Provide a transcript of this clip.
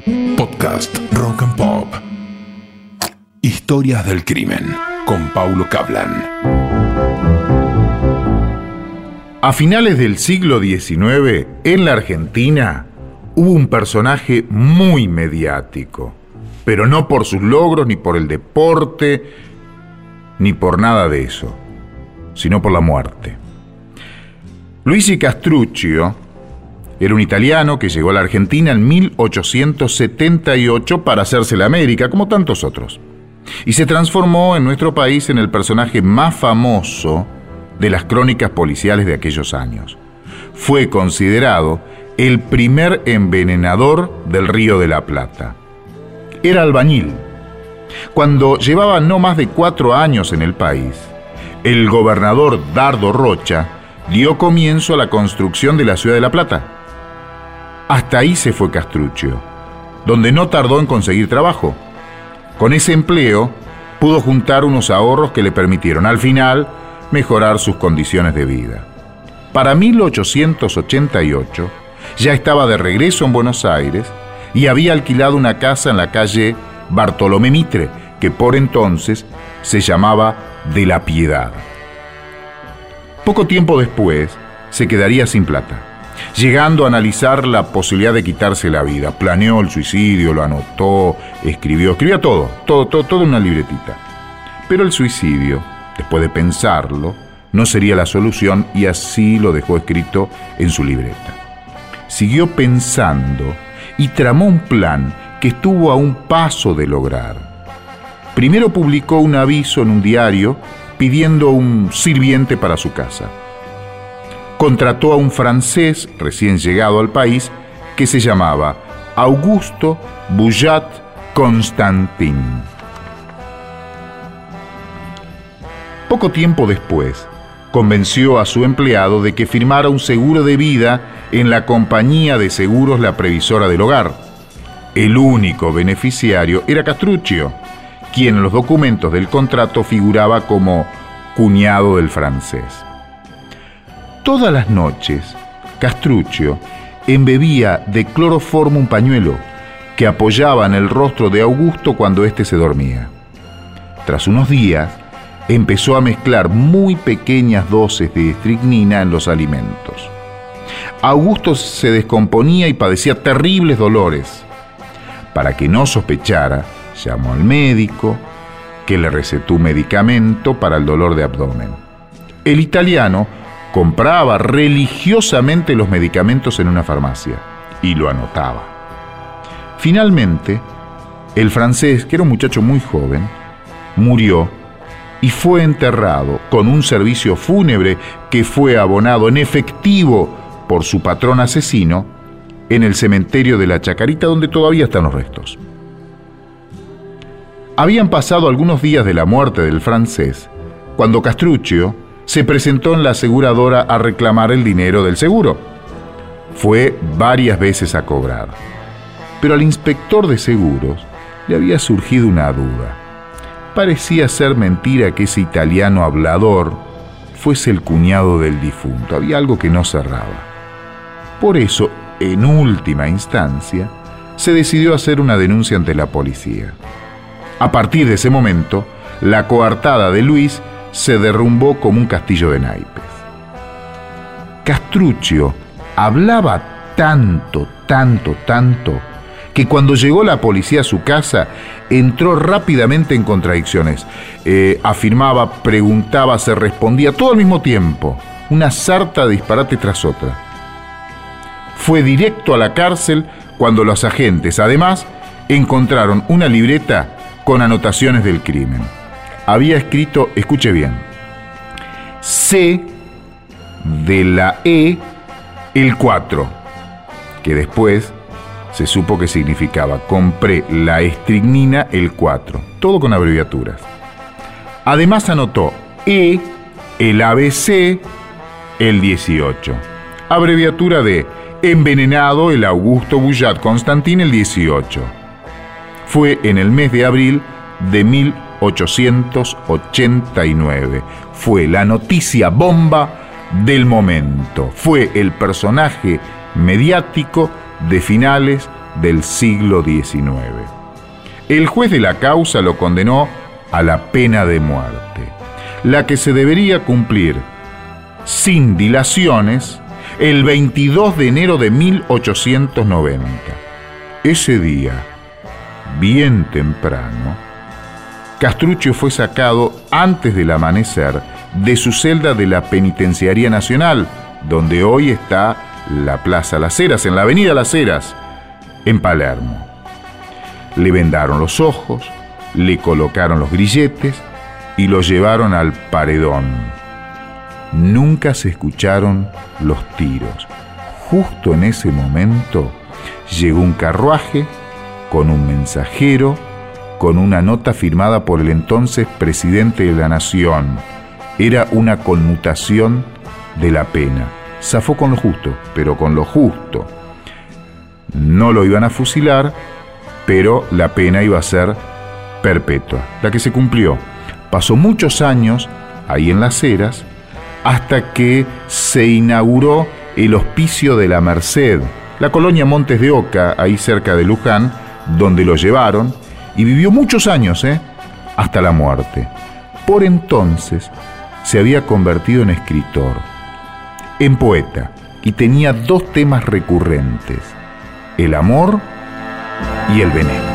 Podcast Rock and Pop. Historias del crimen con Paulo Cablan. A finales del siglo XIX, en la Argentina, hubo un personaje muy mediático, pero no por sus logros, ni por el deporte, ni por nada de eso, sino por la muerte. Luigi Castruccio era un italiano que llegó a la Argentina en 1878 para hacerse la América, como tantos otros, y se transformó en nuestro país en el personaje más famoso de las crónicas policiales de aquellos años. Fue considerado el primer envenenador del Río de la Plata. Era albañil. Cuando llevaba no más de cuatro años en el país, el gobernador Dardo Rocha dio comienzo a la construcción de la ciudad de La Plata. Hasta ahí se fue Castruccio, donde no tardó en conseguir trabajo. Con ese empleo pudo juntar unos ahorros que le permitieron al final mejorar sus condiciones de vida. Para 1888 ya estaba de regreso en Buenos Aires y había alquilado una casa en la calle Bartolomé Mitre, que por entonces se llamaba De la Piedad. Poco tiempo después se quedaría sin plata, llegando a analizar la posibilidad de quitarse la vida. Planeó el suicidio, lo anotó, escribió, escribía todo, todo, todo, todo en una libretita. Pero el suicidio después de pensarlo, no sería la solución y así lo dejó escrito en su libreta. Siguió pensando y tramó un plan que estuvo a un paso de lograr. Primero publicó un aviso en un diario pidiendo un sirviente para su casa. Contrató a un francés recién llegado al país que se llamaba Augusto Bouillat Constantin. Poco tiempo después, convenció a su empleado de que firmara un seguro de vida en la compañía de seguros La Previsora del Hogar. El único beneficiario era Castruccio, quien en los documentos del contrato figuraba como cuñado del francés. Todas las noches, Castruccio embebía de cloroformo un pañuelo que apoyaba en el rostro de Augusto cuando éste se dormía. Tras unos días, empezó a mezclar muy pequeñas dosis de estricnina en los alimentos. Augusto se descomponía y padecía terribles dolores. Para que no sospechara, llamó al médico, que le recetó un medicamento para el dolor de abdomen. El italiano compraba religiosamente los medicamentos en una farmacia y lo anotaba. Finalmente, el francés, que era un muchacho muy joven, murió y fue enterrado con un servicio fúnebre que fue abonado en efectivo por su patrón asesino en el cementerio de la Chacarita donde todavía están los restos. Habían pasado algunos días de la muerte del francés cuando Castruccio se presentó en la aseguradora a reclamar el dinero del seguro. Fue varias veces a cobrar, pero al inspector de seguros le había surgido una duda. Parecía ser mentira que ese italiano hablador fuese el cuñado del difunto. Había algo que no cerraba. Por eso, en última instancia, se decidió hacer una denuncia ante la policía. A partir de ese momento, la coartada de Luis se derrumbó como un castillo de naipes. Castruccio hablaba tanto, tanto, tanto, que cuando llegó la policía a su casa entró rápidamente en contradicciones. Eh, afirmaba, preguntaba, se respondía, todo al mismo tiempo. Una sarta de disparate tras otra. Fue directo a la cárcel cuando los agentes, además, encontraron una libreta con anotaciones del crimen. Había escrito, escuche bien, C de la E el 4, que después se supo que significaba compré la estricnina el 4, todo con abreviaturas. Además anotó E, el ABC, el 18, abreviatura de envenenado el Augusto Bullat Constantín el 18. Fue en el mes de abril de 1889. Fue la noticia bomba del momento. Fue el personaje mediático de finales del siglo XIX. El juez de la causa lo condenó a la pena de muerte, la que se debería cumplir sin dilaciones el 22 de enero de 1890. Ese día, bien temprano, Castruccio fue sacado antes del amanecer de su celda de la Penitenciaría Nacional, donde hoy está la Plaza Las Heras, en la Avenida Las Heras, en Palermo. Le vendaron los ojos, le colocaron los grilletes y lo llevaron al paredón. Nunca se escucharon los tiros. Justo en ese momento llegó un carruaje con un mensajero, con una nota firmada por el entonces presidente de la Nación. Era una conmutación de la pena. Zafó con lo justo, pero con lo justo. No lo iban a fusilar, pero la pena iba a ser perpetua, la que se cumplió. Pasó muchos años ahí en las eras hasta que se inauguró el Hospicio de la Merced, la colonia Montes de Oca, ahí cerca de Luján, donde lo llevaron y vivió muchos años, ¿eh? hasta la muerte. Por entonces se había convertido en escritor, en poeta, y tenía dos temas recurrentes, el amor y el veneno.